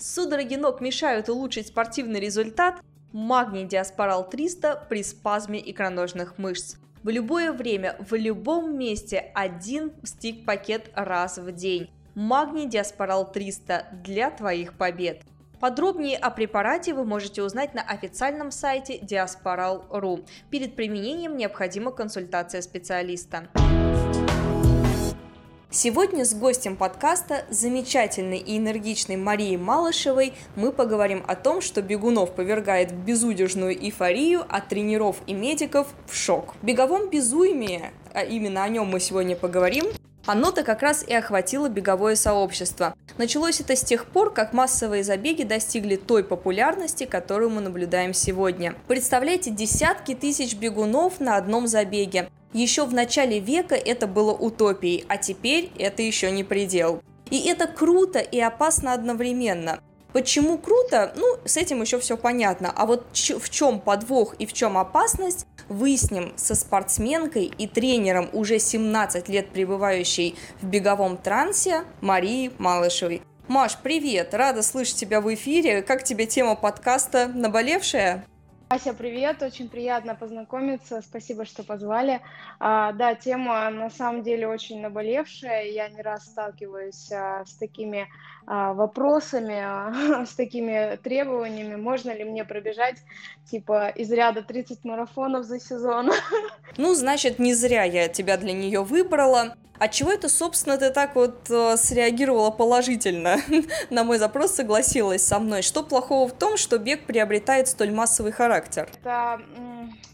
Судороги ног мешают улучшить спортивный результат? Магний Диаспорал 300 при спазме икроножных мышц. В любое время, в любом месте один стик-пакет раз в день. Магний Диаспорал 300 для твоих побед. Подробнее о препарате вы можете узнать на официальном сайте diasporal.ru. Перед применением необходима консультация специалиста. Сегодня с гостем подкаста, замечательной и энергичной Марией Малышевой, мы поговорим о том, что бегунов повергает в безудержную эйфорию, а тренеров и медиков в шок. В беговом безумии, а именно о нем мы сегодня поговорим, оно-то как раз и охватило беговое сообщество. Началось это с тех пор, как массовые забеги достигли той популярности, которую мы наблюдаем сегодня. Представляете, десятки тысяч бегунов на одном забеге. Еще в начале века это было утопией, а теперь это еще не предел. И это круто и опасно одновременно. Почему круто? Ну, с этим еще все понятно. А вот в чем подвох и в чем опасность, выясним со спортсменкой и тренером, уже 17 лет пребывающей в беговом трансе, Марией Малышевой. Маш, привет! Рада слышать тебя в эфире. Как тебе тема подкаста «Наболевшая»? Ася, привет, очень приятно познакомиться, спасибо, что позвали. А, да, тема на самом деле очень наболевшая, я не раз сталкиваюсь а, с такими вопросами, а, с такими требованиями, можно ли мне пробежать типа из ряда 30 марафонов за сезон. Ну, значит, не зря я тебя для нее выбрала. А чего это, собственно, ты так вот э, среагировала положительно? На мой запрос согласилась со мной. Что плохого в том, что бег приобретает столь массовый характер? Это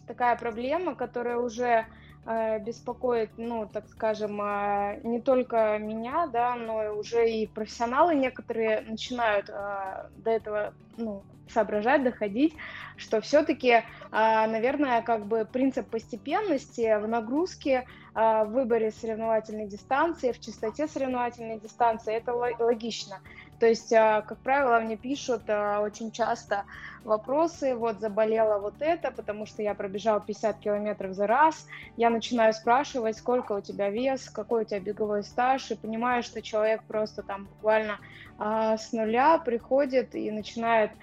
такая проблема, которая уже беспокоит, ну, так скажем, э, не только меня, да, но уже и профессионалы некоторые начинают э, до этого, ну, соображать, доходить, что все-таки, наверное, как бы принцип постепенности в нагрузке, в выборе соревновательной дистанции, в частоте соревновательной дистанции, это логично. То есть, как правило, мне пишут очень часто вопросы, вот заболела вот это, потому что я пробежал 50 километров за раз, я начинаю спрашивать, сколько у тебя вес, какой у тебя беговой стаж, и понимаю, что человек просто там буквально а, с нуля приходит и начинает а,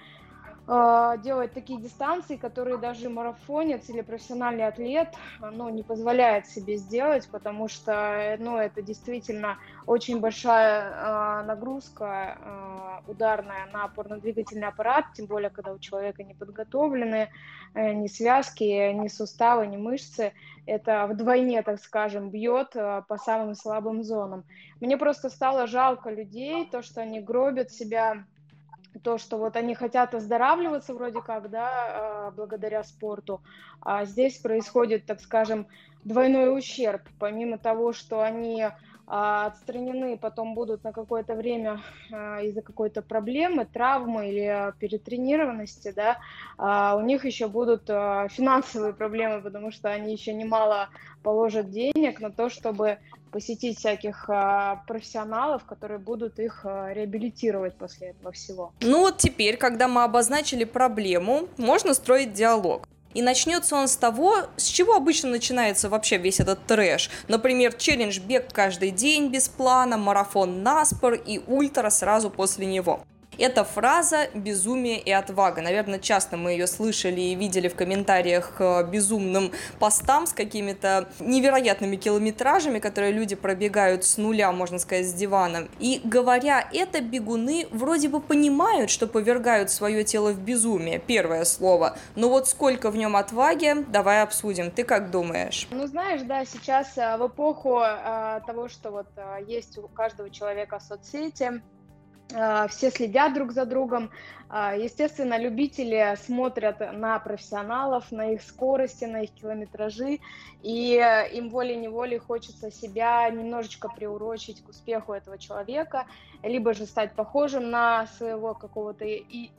делать такие дистанции, которые даже марафонец или профессиональный атлет ну, не позволяет себе сделать, потому что ну, это действительно очень большая э, нагрузка э, ударная на опорно-двигательный аппарат, тем более, когда у человека не подготовлены э, ни связки, ни суставы, ни мышцы. Это вдвойне, так скажем, бьет э, по самым слабым зонам. Мне просто стало жалко людей, то, что они гробят себя то, что вот они хотят оздоравливаться вроде как, да, а, благодаря спорту, а здесь происходит, так скажем, двойной ущерб. Помимо того, что они отстранены потом будут на какое-то время а, из-за какой-то проблемы, травмы или перетренированности, да, а, у них еще будут финансовые проблемы, потому что они еще немало положат денег на то, чтобы посетить всяких профессионалов, которые будут их реабилитировать после этого всего. Ну вот теперь, когда мы обозначили проблему, можно строить диалог. И начнется он с того, с чего обычно начинается вообще весь этот трэш. Например, челлендж бег каждый день без плана, марафон наспор и ультра сразу после него. Эта фраза «безумие и отвага». Наверное, часто мы ее слышали и видели в комментариях к безумным постам с какими-то невероятными километражами, которые люди пробегают с нуля, можно сказать, с дивана. И говоря это, бегуны вроде бы понимают, что повергают свое тело в безумие, первое слово. Но вот сколько в нем отваги, давай обсудим. Ты как думаешь? Ну, знаешь, да, сейчас э, в эпоху э, того, что вот э, есть у каждого человека соцсети, все следят друг за другом. А, естественно, любители смотрят на профессионалов, на их скорости, на их километражи, и им волей-неволей хочется себя немножечко приурочить к успеху этого человека, либо же стать похожим на своего какого-то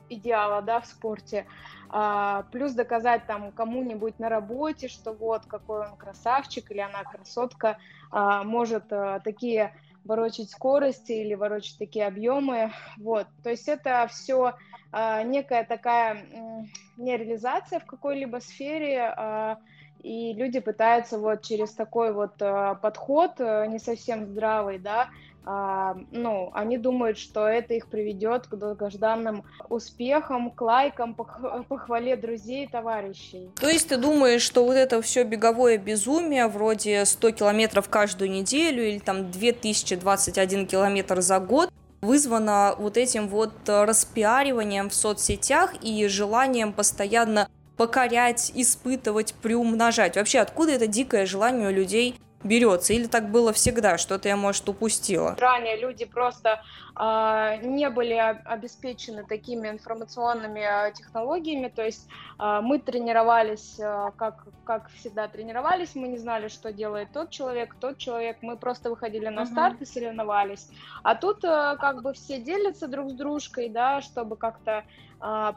идеала да, в спорте, а, плюс доказать там кому-нибудь на работе, что вот какой он красавчик или она красотка, может такие ворочать скорости или ворочать такие объемы. Вот. То есть это все а, некая такая м, нереализация в какой-либо сфере, а, и люди пытаются вот через такой вот а, подход, а, не совсем здравый, да, а, ну, они думают, что это их приведет к долгожданным успехам, к лайкам, похвале друзей и товарищей. То есть ты думаешь, что вот это все беговое безумие, вроде 100 километров каждую неделю или там 2021 километр за год, вызвано вот этим вот распиариванием в соцсетях и желанием постоянно покорять, испытывать, приумножать. Вообще, откуда это дикое желание у людей берется? Или так было всегда? Что-то я, может, упустила? Ранее люди просто э, не были обеспечены такими информационными а, технологиями, то есть э, мы тренировались, э, как, как всегда тренировались, мы не знали, что делает тот человек, тот человек, мы просто выходили на uh-huh. старт и соревновались. А тут э, как бы все делятся друг с дружкой, да, чтобы как-то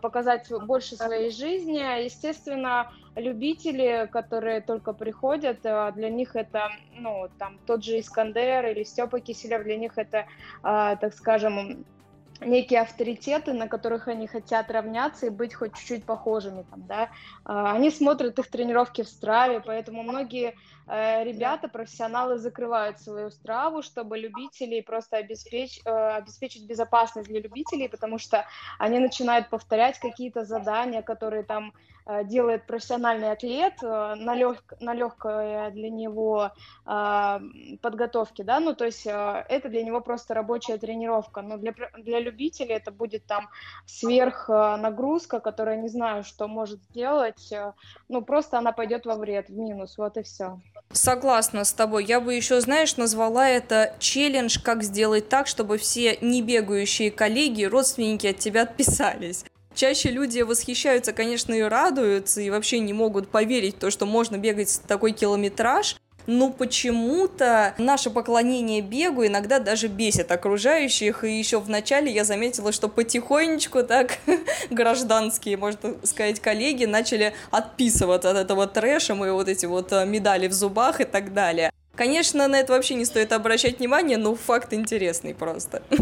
показать больше своей жизни. Естественно, любители, которые только приходят, а, для них это, ну, там, тот же Искандер или Степа Киселев, для них это, а, так скажем, некие авторитеты, на которых они хотят равняться и быть хоть чуть-чуть похожими. Там, да? Они смотрят их тренировки в Страве, поэтому многие э, ребята, профессионалы закрывают свою Страву, чтобы любителей просто обеспечить, э, обеспечить безопасность для любителей, потому что они начинают повторять какие-то задания, которые там делает профессиональный атлет э, на, лег, на легкой для него э, подготовке, да, ну, то есть это для него просто рабочая тренировка, но для, для любителей это будет там сверх нагрузка, которая не знаю, что может сделать, ну, просто она пойдет во вред, в минус, вот и все. Согласна с тобой. Я бы еще, знаешь, назвала это челлендж, как сделать так, чтобы все не бегающие коллеги, родственники от тебя отписались чаще люди восхищаются, конечно, и радуются, и вообще не могут поверить в то, что можно бегать такой километраж, но почему-то наше поклонение бегу иногда даже бесит окружающих, и еще в начале я заметила, что потихонечку так гражданские, можно сказать, коллеги начали отписываться от этого трэша, мы вот эти вот э, медали в зубах и так далее. Конечно, на это вообще не стоит обращать внимание, но факт интересный просто.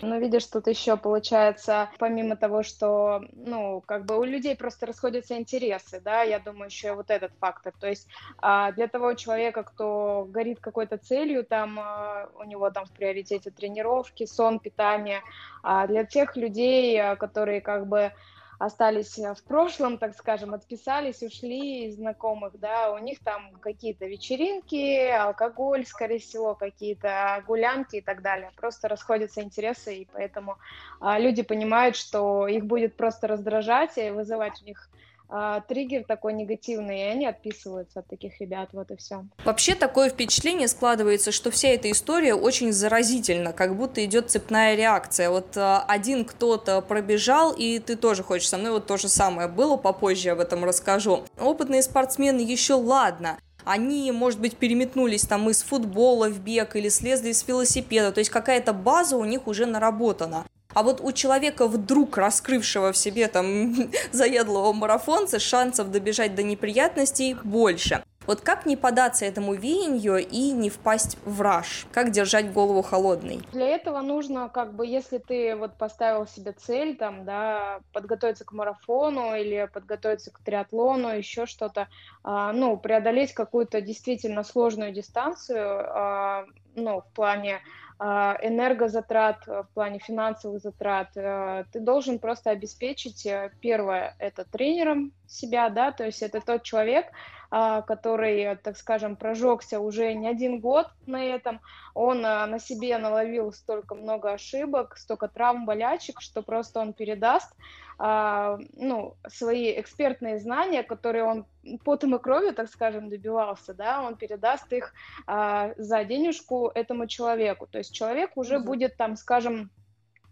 Ну, видишь, тут еще получается, помимо того, что, ну, как бы у людей просто расходятся интересы, да, я думаю, еще и вот этот фактор. То есть а, для того человека, кто горит какой-то целью, там а, у него там в приоритете тренировки, сон, питание, а для тех людей, которые как бы остались э, в прошлом, так скажем, отписались, ушли из знакомых, да, у них там какие-то вечеринки, алкоголь, скорее всего, какие-то гулянки и так далее. Просто расходятся интересы, и поэтому а, люди понимают, что их будет просто раздражать и вызывать у них а, триггер такой негативный, и они отписываются от таких ребят, вот и все. Вообще такое впечатление складывается, что вся эта история очень заразительна, как будто идет цепная реакция. Вот а, один кто-то пробежал, и ты тоже хочешь со мной, вот то же самое было, попозже об этом расскажу. Опытные спортсмены еще ладно, они, может быть, переметнулись там из футбола в бег или слезли с велосипеда, то есть какая-то база у них уже наработана. А вот у человека, вдруг раскрывшего в себе там заядлого марафонца, шансов добежать до неприятностей больше. Вот как не податься этому веянию и не впасть в раж? Как держать голову холодной? Для этого нужно, как бы, если ты вот поставил себе цель, там, да, подготовиться к марафону или подготовиться к триатлону, еще что-то, а, ну, преодолеть какую-то действительно сложную дистанцию, а, ну, в плане энергозатрат, э, в плане финансовых затрат, э, ты должен просто обеспечить, э, первое, это тренером себя, да, то есть это тот человек, а, который, так скажем, прожегся уже не один год на этом, он на себе наловил столько много ошибок, столько травм, болячек, что просто он передаст а, ну, свои экспертные знания, которые он потом и кровью, так скажем, добивался, да, он передаст их а, за денежку этому человеку. То есть человек уже mm-hmm. будет там, скажем, а,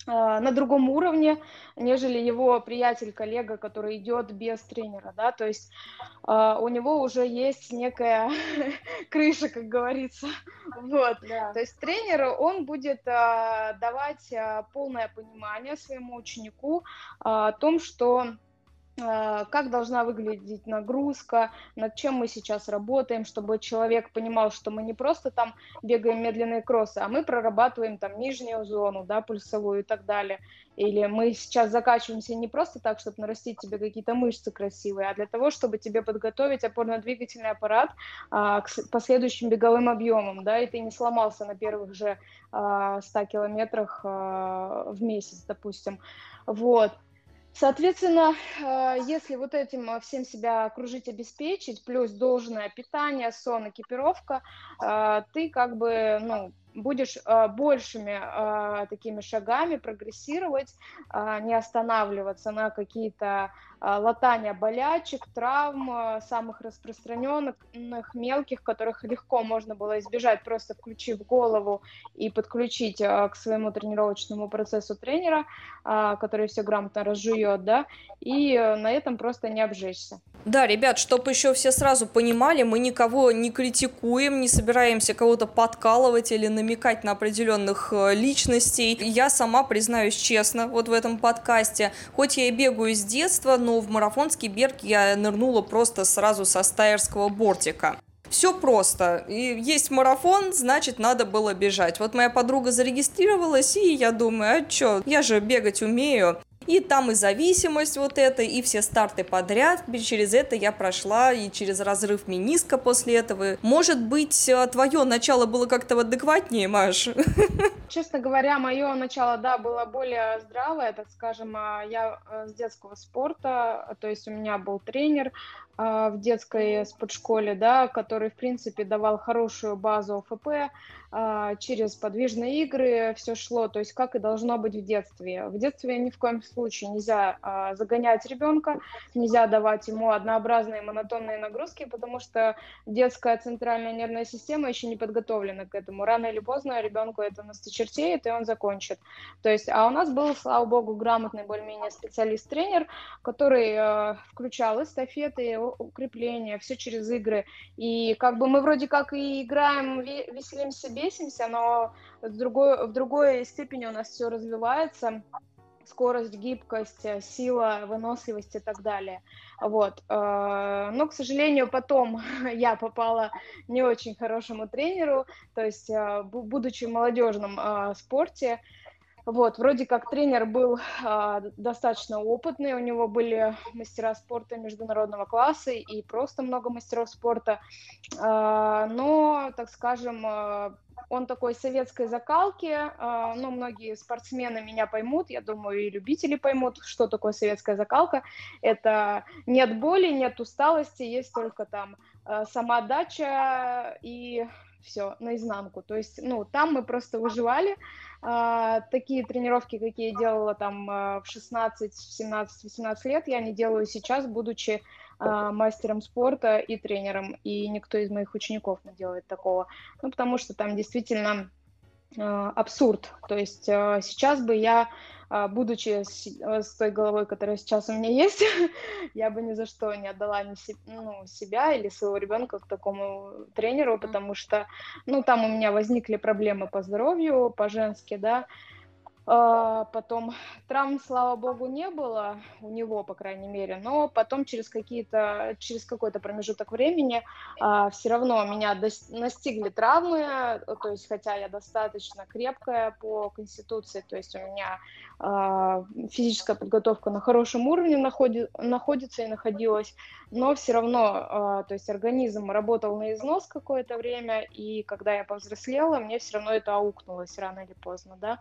на другом уровне, нежели его приятель, коллега, который идет без тренера, да, то есть э, у него уже есть некая крыша, как говорится, вот, да. то есть тренер, он будет э, давать э, полное понимание своему ученику э, о том, что а, как должна выглядеть нагрузка, над чем мы сейчас работаем, чтобы человек понимал, что мы не просто там бегаем медленные кроссы, а мы прорабатываем там нижнюю зону, да, пульсовую и так далее. Или мы сейчас закачиваемся не просто так, чтобы нарастить тебе какие-то мышцы красивые, а для того, чтобы тебе подготовить опорно-двигательный аппарат а, к последующим беговым объемам, да, и ты не сломался на первых же а, 100 километрах а, в месяц, допустим. Вот. Соответственно, э, если вот этим э, всем себя окружить, обеспечить, плюс должное питание, сон, экипировка, э, ты как бы, ну, будешь э, большими э, такими шагами прогрессировать, э, не останавливаться на какие-то латания болячек, травм, самых распространенных, мелких, которых легко можно было избежать, просто включив голову и подключить к своему тренировочному процессу тренера, который все грамотно разжует, да, и на этом просто не обжечься. Да, ребят, чтобы еще все сразу понимали, мы никого не критикуем, не собираемся кого-то подкалывать или намекать на определенных э, личностей. Я сама признаюсь честно, вот в этом подкасте, хоть я и бегаю с детства, но в марафонский бег я нырнула просто сразу со стайерского бортика. Все просто. И есть марафон, значит, надо было бежать. Вот моя подруга зарегистрировалась, и я думаю, а что, я же бегать умею. И там и зависимость вот эта, и все старты подряд. Через это я прошла, и через разрыв мениска после этого. Может быть, э, твое начало было как-то адекватнее, Маш? Честно говоря, мое начало, да, было более здравое, так скажем. А, я э, с детского спорта, то есть у меня был тренер, а, в детской спортшколе, да, который, в принципе, давал хорошую базу ОФП, а, через подвижные игры все шло, то есть как и должно быть в детстве. В детстве ни в коем случае нельзя загонять ребенка, нельзя давать ему однообразные монотонные нагрузки, потому что детская центральная нервная система еще не подготовлена к этому. Рано или поздно ребенку это насточертеет, и он закончит. То есть, а у нас был, слава богу, грамотный более-менее специалист-тренер, который включал эстафеты, укрепления, все через игры. И как бы мы вроде как и играем, веселимся, бесимся, но в другой, в другой степени у нас все развивается скорость, гибкость, сила, выносливость и так далее. Вот. Э, но, к сожалению, потом я попала не очень хорошему тренеру, то есть, э, будучи в молодежном э, спорте, вот, вроде как тренер был а, достаточно опытный, у него были мастера спорта международного класса и просто много мастеров спорта, а, но, так скажем, а, он такой советской закалки, а, ну, многие спортсмены меня поймут, я думаю, и любители поймут, что такое советская закалка. Это нет боли, нет усталости, есть только там самоотдача и все наизнанку. То есть, ну, там мы просто выживали. А, такие тренировки, какие я делала там а, в 16, 17, 18 лет, я не делаю сейчас, будучи а, мастером спорта и тренером. И никто из моих учеников не делает такого. Ну, потому что там действительно а, абсурд. То есть а, сейчас бы я будучи с, э, с той головой, которая сейчас у меня есть, я бы ни за что не отдала ни се, ну, себя или своего ребенка к такому тренеру, потому что, ну, там у меня возникли проблемы по здоровью, по-женски, да, а, потом травм, слава богу, не было у него, по крайней мере, но потом через какие-то, через какой-то промежуток времени а, все равно меня настигли травмы, то есть хотя я достаточно крепкая по конституции, то есть у меня а, физическая подготовка на хорошем уровне находи, находится и находилась, но все равно, а, то есть организм работал на износ какое-то время, и когда я повзрослела, мне все равно это аукнулось рано или поздно, да,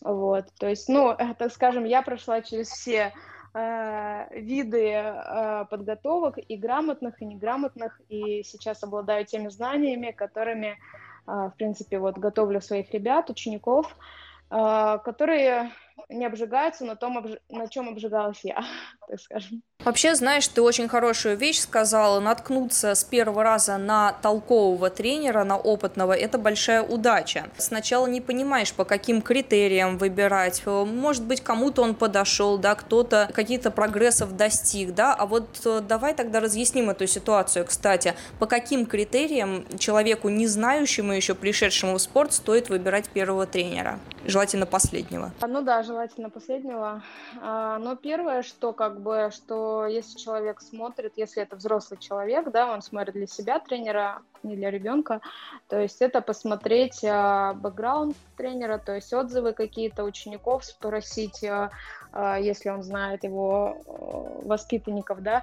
вот, то есть, ну, так скажем, я прошла через все э, виды э, подготовок и грамотных, и неграмотных, и сейчас обладаю теми знаниями, которыми, э, в принципе, вот готовлю своих ребят, учеников, э, которые не обжигаются на том, обж... на чем обжигалась я, так скажем. Вообще, знаешь, ты очень хорошую вещь сказала. Наткнуться с первого раза на толкового тренера, на опытного, это большая удача. Сначала не понимаешь, по каким критериям выбирать. Может быть, кому-то он подошел, да, кто-то какие-то прогрессов достиг, да. А вот э, давай тогда разъясним эту ситуацию. Кстати, по каким критериям человеку, не знающему еще пришедшему в спорт, стоит выбирать первого тренера? Желательно последнего. Ну да, желательно последнего. А, но первое, что как бы, что если человек смотрит, если это взрослый человек, да, он смотрит для себя тренера, не для ребенка, то есть это посмотреть э, бэкграунд тренера, то есть отзывы какие-то учеников, спросить, если он знает его э, воспитанников, да,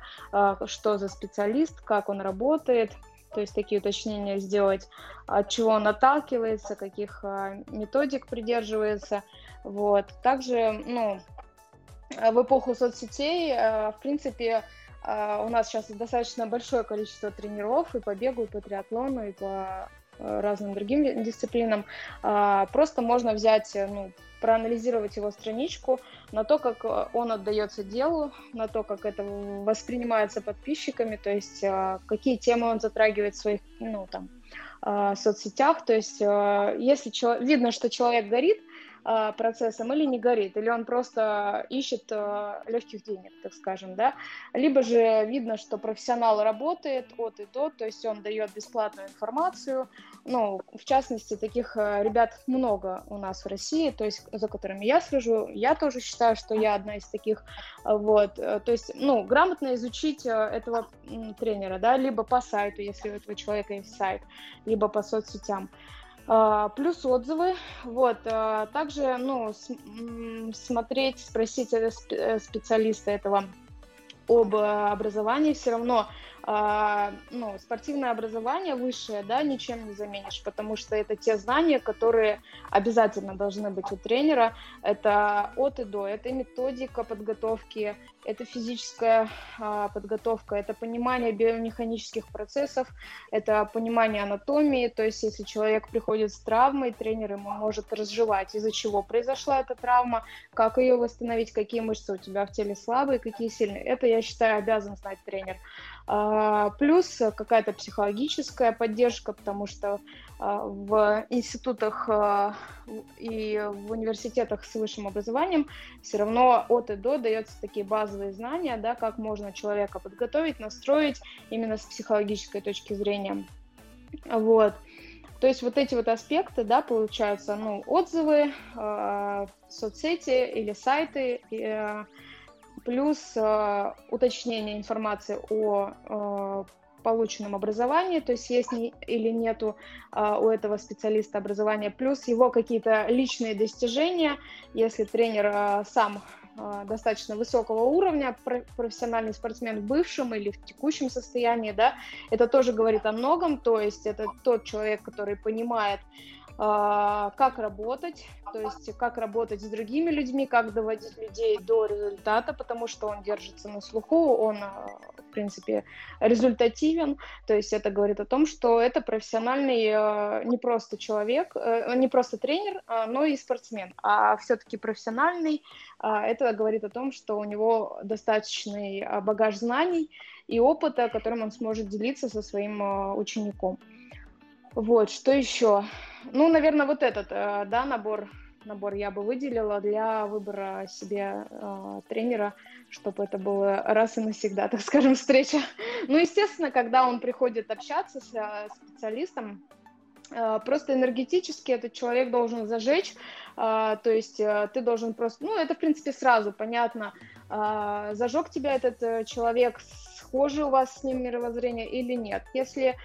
что за специалист, как он работает, то есть такие уточнения сделать, от чего он отталкивается, каких э, методик придерживается, вот. Также, ну, в эпоху соцсетей, э, в принципе, э, у нас сейчас достаточно большое количество тренеров и по бегу, и по триатлону, и по разным другим дисциплинам. Просто можно взять, ну, проанализировать его страничку на то, как он отдается делу, на то, как это воспринимается подписчиками, то есть какие темы он затрагивает в своих, ну, там, соцсетях. То есть если видно, что человек горит, а, процессом или не горит, или он просто ищет а, легких денег, так скажем, да, либо же видно, что профессионал работает от и до, то есть он дает бесплатную информацию, ну, в частности, таких а, ребят много у нас в России, то есть за которыми я слежу, я тоже считаю, что я одна из таких, вот, э, то есть, ну, грамотно изучить этого тренера, да, либо по сайту, если у этого человека есть сайт, либо по соцсетям, плюс отзывы. Вот. А, также ну, смотреть, спросить э, специалиста этого об образовании. Все равно а, ну, спортивное образование высшее, да, ничем не заменишь, потому что это те знания, которые обязательно должны быть у тренера. Это от и до, это методика подготовки, это физическая а, подготовка, это понимание биомеханических процессов, это понимание анатомии, то есть если человек приходит с травмой, тренер ему может разжевать, из-за чего произошла эта травма, как ее восстановить, какие мышцы у тебя в теле слабые, какие сильные. Это, я считаю, обязан знать тренер. А, плюс какая-то психологическая поддержка, потому что а, в институтах а, и в университетах с высшим образованием все равно от и до дается такие базовые знания, да, как можно человека подготовить, настроить именно с психологической точки зрения. Вот. То есть вот эти вот аспекты, да, получаются, ну, отзывы, э, соцсети или сайты, э, плюс э, уточнение информации о э, полученном образовании, то есть есть не, или нету э, у этого специалиста образования, плюс его какие-то личные достижения, если тренер э, сам э, достаточно высокого уровня, профессиональный спортсмен в бывшем или в текущем состоянии, да, это тоже говорит о многом, то есть это тот человек, который понимает, как работать, то есть как работать с другими людьми, как доводить людей до результата, потому что он держится на слуху, он, а, в принципе, результативен, то есть это говорит о том, что это профессиональный а, не просто человек, э, не просто тренер, но и спортсмен, а все-таки профессиональный, это говорит о том, что у него достаточный багаж знаний и опыта, которым он сможет делиться со своим учеником. Вот, что еще? Ну, наверное, вот этот, э, да, набор, набор я бы выделила для выбора себе э, тренера, чтобы это было раз и навсегда, так скажем, встреча. Ну, естественно, когда он приходит общаться с э, специалистом, э, просто энергетически этот человек должен зажечь, то есть ты должен просто, ну, это, в принципе, сразу понятно, зажег тебя этот человек, схожи у вас с ним мировоззрение или нет. Если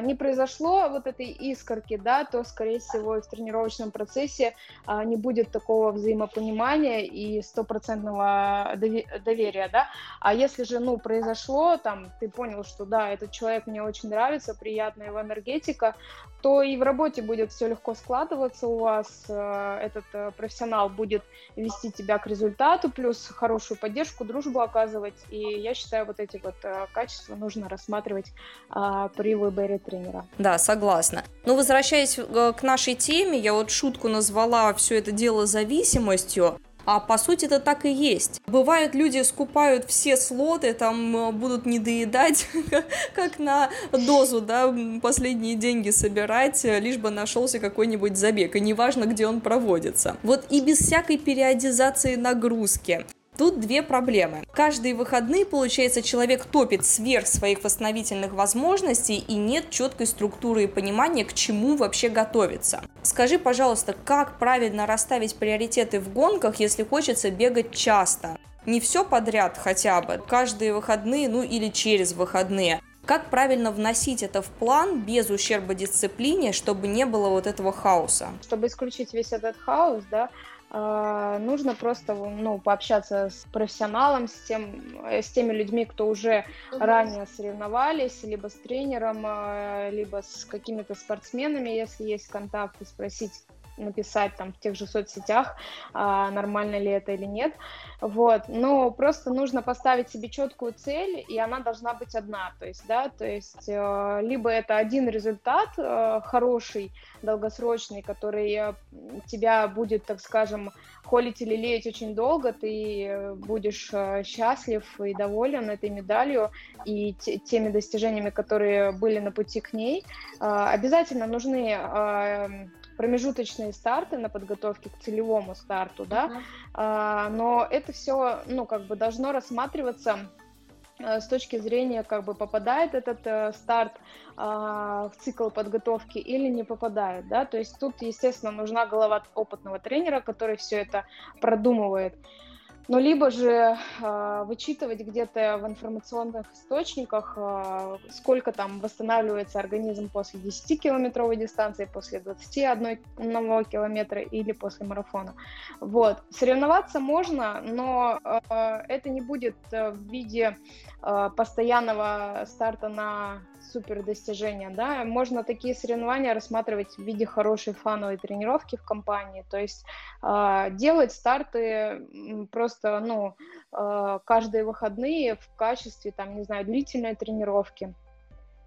не произошло вот этой искорки, да, то, скорее всего, в тренировочном процессе а, не будет такого взаимопонимания и стопроцентного доверия, да. А если же, ну, произошло, там, ты понял, что, да, этот человек мне очень нравится, приятная его энергетика, то и в работе будет все легко складываться у вас, э, этот э, профессионал будет вести тебя к результату, плюс хорошую поддержку, дружбу оказывать, и я считаю, вот эти вот э, качества нужно рассматривать а, при выборе выборе тренера. Да, согласна. Но возвращаясь э, к нашей теме, я вот шутку назвала все это дело зависимостью. А по сути это так и есть. Бывают люди скупают все слоты, там э, будут не доедать, как на дозу, да, последние деньги собирать, э, лишь бы нашелся какой-нибудь забег, и неважно, где он проводится. Вот и без всякой периодизации нагрузки. Тут две проблемы. Каждые выходные, получается, человек топит сверх своих восстановительных возможностей и нет четкой структуры и понимания, к чему вообще готовиться. Скажи, пожалуйста, как правильно расставить приоритеты в гонках, если хочется бегать часто? Не все подряд хотя бы, каждые выходные, ну или через выходные. Как правильно вносить это в план без ущерба дисциплине, чтобы не было вот этого хаоса? Чтобы исключить весь этот хаос, да, нужно просто ну, пообщаться с профессионалом, с, тем, э, с теми людьми, кто уже uh-huh. ранее соревновались, либо с тренером, а, либо с какими-то спортсменами, если есть контакты, спросить, написать там в тех же соцсетях, а, нормально ли это или нет. Вот, но просто нужно поставить себе четкую цель, и она должна быть одна, то есть, да, то есть э, либо это один результат э, хороший, долгосрочный, который э, тебя будет, так скажем, холить или леять очень долго, ты будешь счастлив и доволен этой медалью и теми достижениями, которые были на пути к ней. Обязательно нужны промежуточные старты на подготовке к целевому старту, да, uh-huh. а, но это все, ну, как бы должно рассматриваться э, с точки зрения, как бы попадает этот э, старт э, в цикл подготовки или не попадает, да, то есть тут, естественно, нужна голова опытного тренера, который все это продумывает. Ну, либо же э, вычитывать где-то в информационных источниках, э, сколько там восстанавливается организм после 10-километровой дистанции, после 21 километра или после марафона. Вот. Соревноваться можно, но э, это не будет в виде э, постоянного старта на супер достижения, да, можно такие соревнования рассматривать в виде хорошей фановой тренировки в компании, то есть э, делать старты просто, ну, э, каждые выходные в качестве, там, не знаю, длительной тренировки.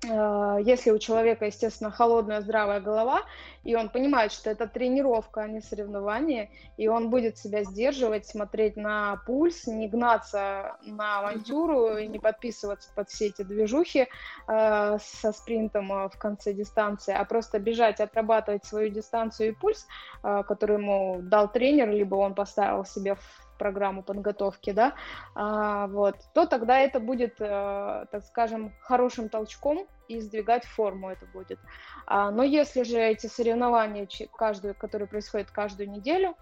Э, если у человека, естественно, холодная здравая голова, и он понимает, что это тренировка, а не соревнование, и он будет себя сдерживать, смотреть на пульс, не гнаться на авантюру, и не подписываться под все эти движухи э, со спринтом э, в конце дистанции, а просто бежать, отрабатывать свою дистанцию и пульс, э, который ему дал тренер, либо он поставил себе в программу подготовки, да, а, вот, то тогда это будет, э, так скажем, хорошим толчком и сдвигать форму это будет. А, но если же эти соревнования, каждую, которые происходят каждую неделю,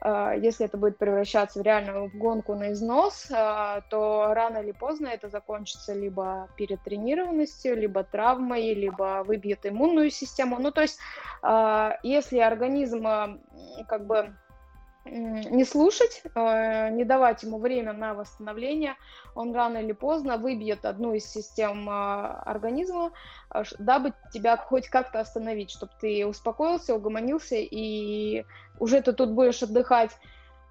а, если это будет превращаться в реальную гонку на износ, а, то рано или поздно это закончится либо перетренированностью, либо травмой, либо выбьет иммунную систему. Ну, то есть, а, если организм а, как бы не слушать, э, не давать ему время на восстановление, он рано или поздно выбьет одну из систем э, организма, э, дабы тебя хоть как-то остановить, чтобы ты успокоился, угомонился, и уже ты тут будешь отдыхать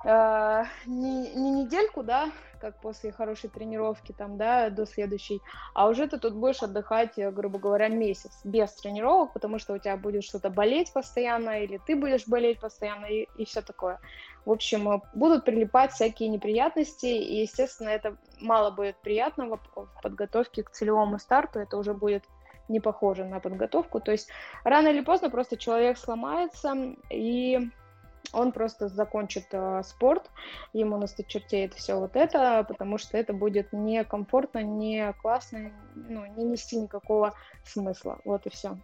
не, не недельку, да, как после хорошей тренировки там, да, до следующей, а уже ты тут будешь отдыхать, грубо говоря, месяц без тренировок, потому что у тебя будет что-то болеть постоянно, или ты будешь болеть постоянно, и, и все такое. В общем, э, будут прилипать всякие неприятности, и, естественно, это мало будет приятного в подготовке к целевому старту, это уже будет не похоже на подготовку. То есть рано или поздно просто человек сломается, и он просто закончит э, спорт, ему насточертеет все вот это, потому что это будет некомфортно, не классно, ну, не нести никакого смысла. Вот и все.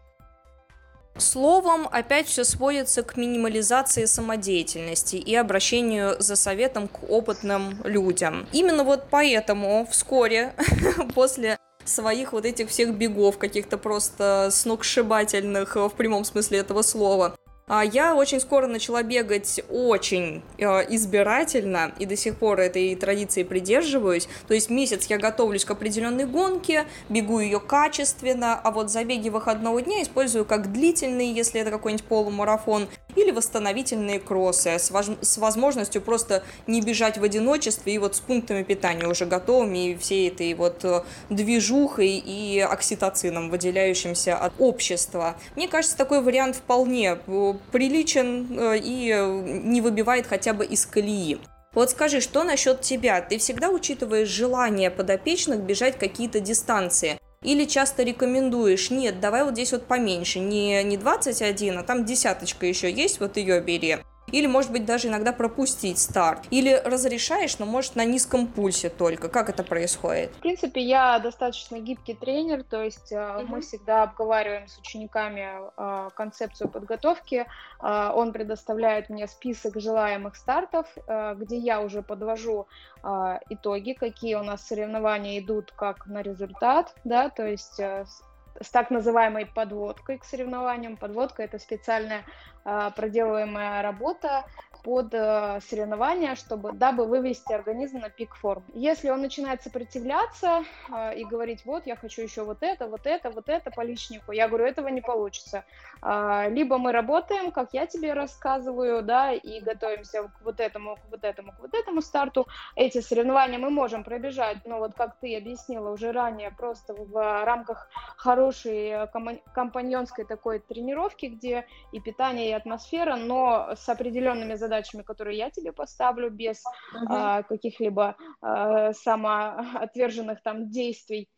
Словом, опять все сводится к минимализации самодеятельности и обращению за советом к опытным людям. Именно вот поэтому вскоре после своих вот этих всех бегов, каких-то просто сногсшибательных в прямом смысле этого слова, я очень скоро начала бегать очень э, избирательно, и до сих пор этой традиции придерживаюсь. То есть месяц я готовлюсь к определенной гонке, бегу ее качественно, а вот забеги выходного дня использую как длительные, если это какой-нибудь полумарафон, или восстановительные кроссы с возможностью просто не бежать в одиночестве и вот с пунктами питания уже готовыми и всей этой вот э, движухой и окситоцином, выделяющимся от общества. Мне кажется, такой вариант вполне э, приличен э, и не выбивает хотя бы из колеи. Вот скажи, что насчет тебя? Ты всегда учитываешь желание подопечных бежать какие-то дистанции? Или часто рекомендуешь, нет, давай вот здесь вот поменьше, не, не 21, а там десяточка еще есть, вот ее бери или, может быть, даже иногда пропустить старт, или разрешаешь, но, может, на низком пульсе только. Как это происходит? В принципе, я достаточно гибкий тренер, то есть mm-hmm. мы всегда обговариваем с учениками э, концепцию подготовки. Э, он предоставляет мне список желаемых стартов, э, где я уже подвожу э, итоги, какие у нас соревнования идут как на результат, да, то есть э, с так называемой подводкой к соревнованиям. Подводка – это специальная э, проделываемая работа, под э, соревнования, чтобы, дабы вывести организм на пик форм. Если он начинает сопротивляться э, и говорить, вот, я хочу еще вот это, вот это, вот это по личнику, я говорю, этого не получится. Э, либо мы работаем, как я тебе рассказываю, да, и готовимся к вот этому, к вот этому, к вот этому старту. Эти соревнования мы можем пробежать, но вот как ты объяснила уже ранее, просто в рамках хорошей компаньонской такой тренировки, где и питание, и атмосфера, но с определенными задачами задачами, которые я тебе поставлю, без uh-huh. а, каких-либо а, самоотверженных там действий.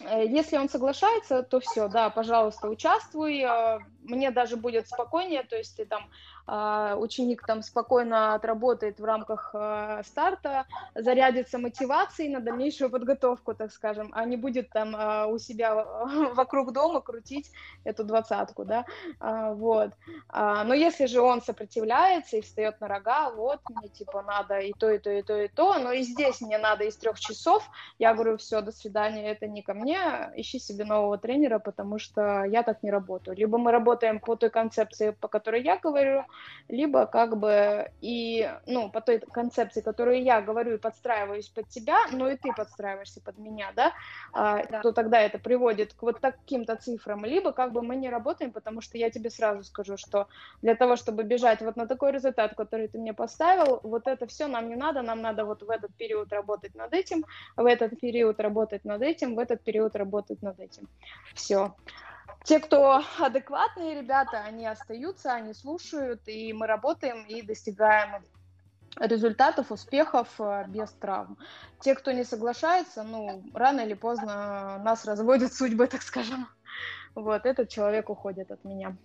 Э, если он соглашается, то все, да, пожалуйста, участвуй. А, мне даже будет спокойнее, то есть ты там ученик там спокойно отработает в рамках а, старта, зарядится мотивацией на дальнейшую подготовку, так скажем, а не будет там а, у себя вокруг дома крутить эту двадцатку, да, вот. Но если же он сопротивляется и встает на рога, вот, мне типа надо и то, и то, и то, и то, но и здесь мне надо из трех часов, я говорю, все, до свидания, это не ко мне, ищи себе нового тренера, потому что я так не работаю. Либо мы работаем по той концепции, по которой я говорю, либо как бы и, ну, по той концепции, которую я говорю и подстраиваюсь под тебя, но и ты подстраиваешься под меня, да, а, да. то тогда это приводит к вот таким-то цифрам, либо как бы мы не работаем, потому что я тебе сразу скажу, что для того, чтобы бежать вот на такой результат, который ты мне поставил, вот это все нам не надо, нам надо вот в этот период работать над этим, в этот период работать над этим, в этот период работать над этим. Все те, кто адекватные ребята, они остаются, они слушают, и мы работаем и достигаем результатов, успехов э, без травм. Те, кто не соглашается, ну, рано или поздно нас разводят судьбы, так скажем. Вот, этот человек уходит от меня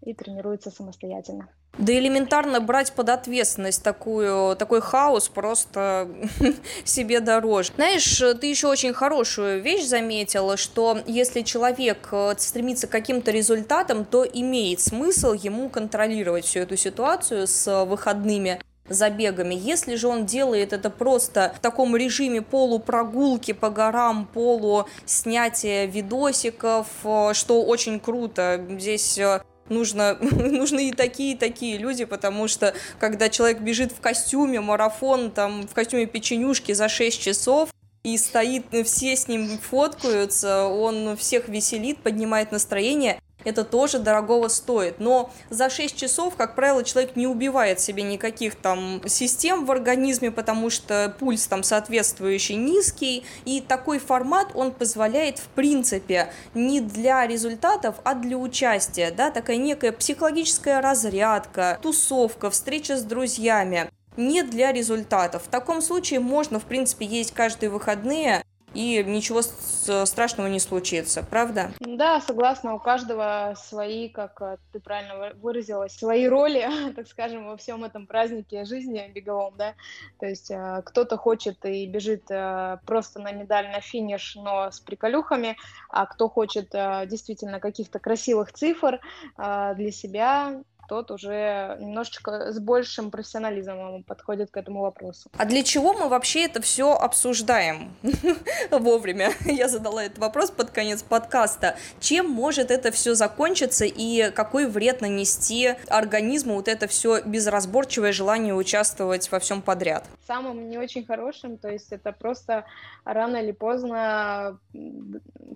и тренируется самостоятельно. Да элементарно брать под ответственность такую, такой хаос просто себе дороже. Знаешь, ты еще очень хорошую вещь заметила, что если человек э, стремится к каким-то результатам, то имеет смысл ему контролировать всю эту ситуацию с выходными забегами. Если же он делает это просто в таком режиме полупрогулки по горам, полу снятия видосиков, э, что очень круто. Здесь э, нужно, нужны и такие, и такие люди, потому что когда человек бежит в костюме, марафон, там, в костюме печенюшки за 6 часов, и стоит, все с ним фоткаются, он всех веселит, поднимает настроение, это тоже дорогого стоит. Но за 6 часов, как правило, человек не убивает себе никаких там систем в организме, потому что пульс там соответствующий низкий. И такой формат, он позволяет, в принципе, не для результатов, а для участия. Да? Такая некая психологическая разрядка, тусовка, встреча с друзьями не для результатов. В таком случае можно, в принципе, есть каждые выходные и ничего страшного не случится, правда? Да, согласна, у каждого свои, как э, ты правильно выразилась, свои роли, так скажем, во всем этом празднике жизни беговом, да, то есть э, кто-то хочет и бежит э, просто на медаль, на финиш, но с приколюхами, а кто хочет действительно каких-то красивых цифр для себя, тот уже немножечко с большим профессионализмом подходит к этому вопросу. А для чего мы вообще это все обсуждаем вовремя? Я задала этот вопрос под конец подкаста. Чем может это все закончиться и какой вред нанести организму вот это все безразборчивое желание участвовать во всем подряд? Самым не очень хорошим, то есть это просто рано или поздно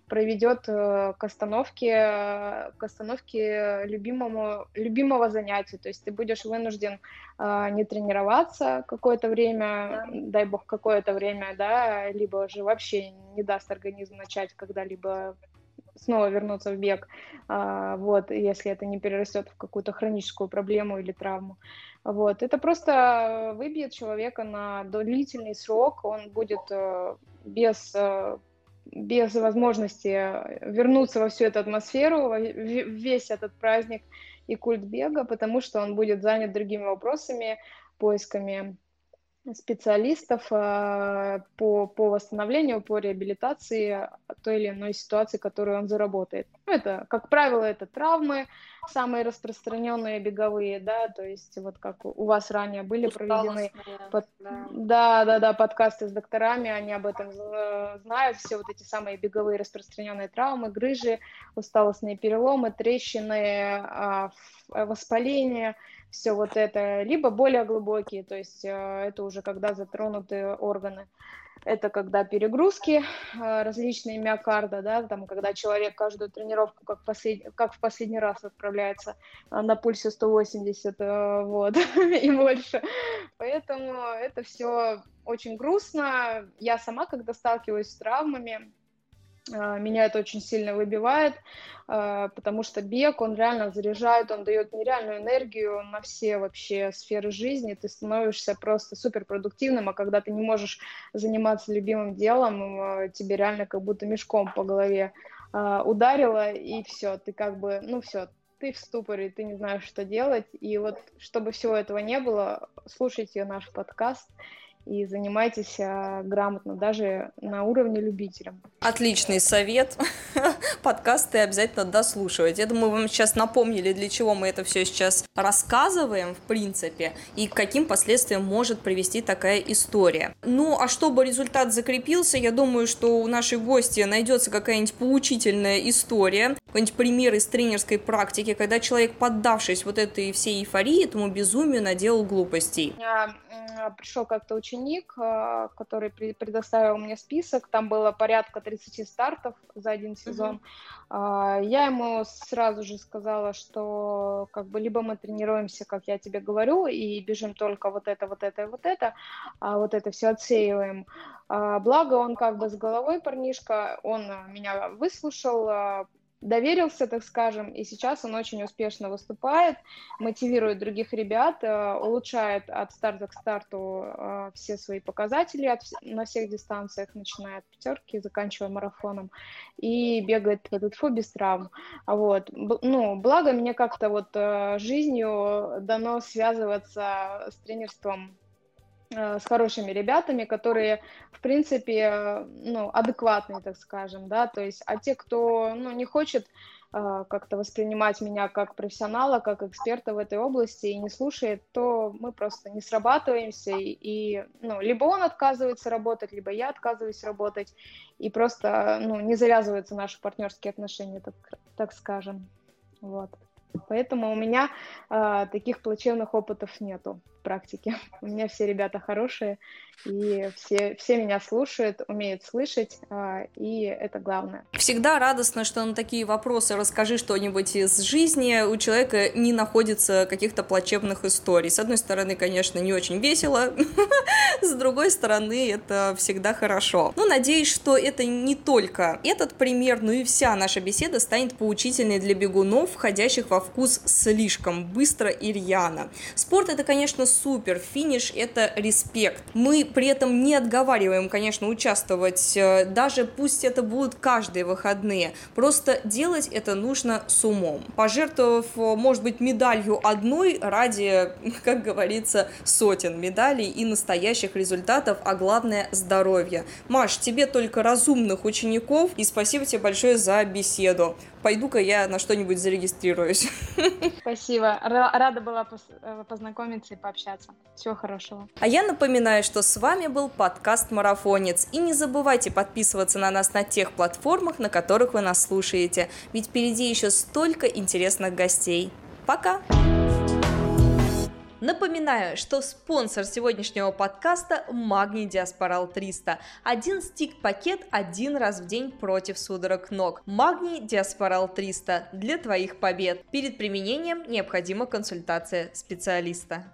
проведет э, к остановке, к остановке любимому, любимого занятия. То есть ты будешь вынужден э, не тренироваться какое-то время, дай бог какое-то время, да, либо же вообще не даст организм начать когда-либо снова вернуться в бег, а, вот, если это не перерастет в какую-то хроническую проблему или травму. Вот, это просто выбьет человека на длительный срок, он будет э, без э, без возможности вернуться во всю эту атмосферу, весь этот праздник и культ бега, потому что он будет занят другими вопросами, поисками специалистов э, по, по восстановлению, по реабилитации той или иной ситуации, которую он заработает. Ну, это, как правило, это травмы, самые распространенные беговые, да, то есть вот как у вас ранее были проведены под... да. да, да, да, подкасты с докторами, они об этом знают, все вот эти самые беговые распространенные травмы, грыжи, усталостные переломы, трещины, а, воспаления, все вот это, либо более глубокие, то есть э, это уже когда затронуты органы. Это когда перегрузки э, различные миокарда, да, там, когда человек каждую тренировку, как, послед... как в последний раз отправляется э, на пульсе 180, вот, и больше. Поэтому это все очень грустно. Я сама, когда сталкиваюсь с травмами, а, меня это очень сильно выбивает, а, потому что бег, он реально заряжает, он дает нереальную энергию на все вообще сферы жизни, ты становишься просто суперпродуктивным, а когда ты не можешь заниматься любимым делом, а, тебе реально как будто мешком по голове ударило, и все, ты как бы, ну все, ты в ступоре, ты не знаешь, что делать, и вот чтобы всего этого не было, слушайте наш подкаст, и занимайтесь а, грамотно, даже на уровне любителя. Отличный совет. Подкасты обязательно дослушивать. Я думаю, вам сейчас напомнили, для чего мы это все сейчас рассказываем, в принципе, и к каким последствиям может привести такая история. Ну, а чтобы результат закрепился, я думаю, что у нашей гости найдется какая-нибудь поучительная история, какой-нибудь пример из тренерской практики, когда человек, поддавшись вот этой всей эйфории, этому безумию, наделал глупостей. Я пришел как-то ученик, а, который предоставил мне список, там было порядка 30 стартов за один сезон. Mm-hmm. Я ему сразу же сказала, что как бы либо мы тренируемся, как я тебе говорю, и бежим только вот это, вот это и вот это, а вот это все отсеиваем. А, благо он как бы с головой парнишка, он меня выслушал, доверился, так скажем, и сейчас он очень успешно выступает, мотивирует других ребят, э, улучшает от старта к старту э, все свои показатели от, на всех дистанциях, начиная от пятерки, заканчивая марафоном, и бегает по ДТФУ без травм. Вот. Ну, благо мне как-то вот э, жизнью дано связываться с тренерством с хорошими ребятами, которые, в принципе, ну, адекватные, так скажем, да, то есть, а те, кто, ну, не хочет э, как-то воспринимать меня как профессионала, как эксперта в этой области и не слушает, то мы просто не срабатываемся, и, и ну, либо он отказывается работать, либо я отказываюсь работать, и просто, ну, не завязываются наши партнерские отношения, так, так скажем, вот. Поэтому у меня э, таких плачевных опытов нету практике. У меня все ребята хорошие, и все, все меня слушают, умеют слышать, э, и это главное. Всегда радостно, что на такие вопросы «расскажи что-нибудь из жизни» у человека не находится каких-то плачевных историй. С одной стороны, конечно, не очень весело, с другой стороны, это всегда хорошо. Но надеюсь, что это не только этот пример, но и вся наша беседа станет поучительной для бегунов, входящих во вкус слишком быстро и рьяно. Спорт это, конечно, супер, финиш это респект. Мы при этом не отговариваем, конечно, участвовать, э, даже пусть это будут каждые выходные. Просто делать это нужно с умом. Пожертвовав, э, может быть, медалью одной ради, как говорится, сотен медалей и настоящих результатов, а главное здоровье. Маш, тебе только разумных учеников и спасибо тебе большое за беседу пойду-ка я на что-нибудь зарегистрируюсь. Спасибо. Рада была э, познакомиться и пообщаться. Всего хорошего. А я напоминаю, что с вами был подкаст «Марафонец». И не забывайте подписываться на нас на тех платформах, на которых вы нас слушаете. Ведь впереди еще столько интересных гостей. Пока! Напоминаю, что спонсор сегодняшнего подкаста – Магний Диаспорал 300. Один стик-пакет один раз в день против судорог ног. Магний Диаспорал 300 для твоих побед. Перед применением необходима консультация специалиста.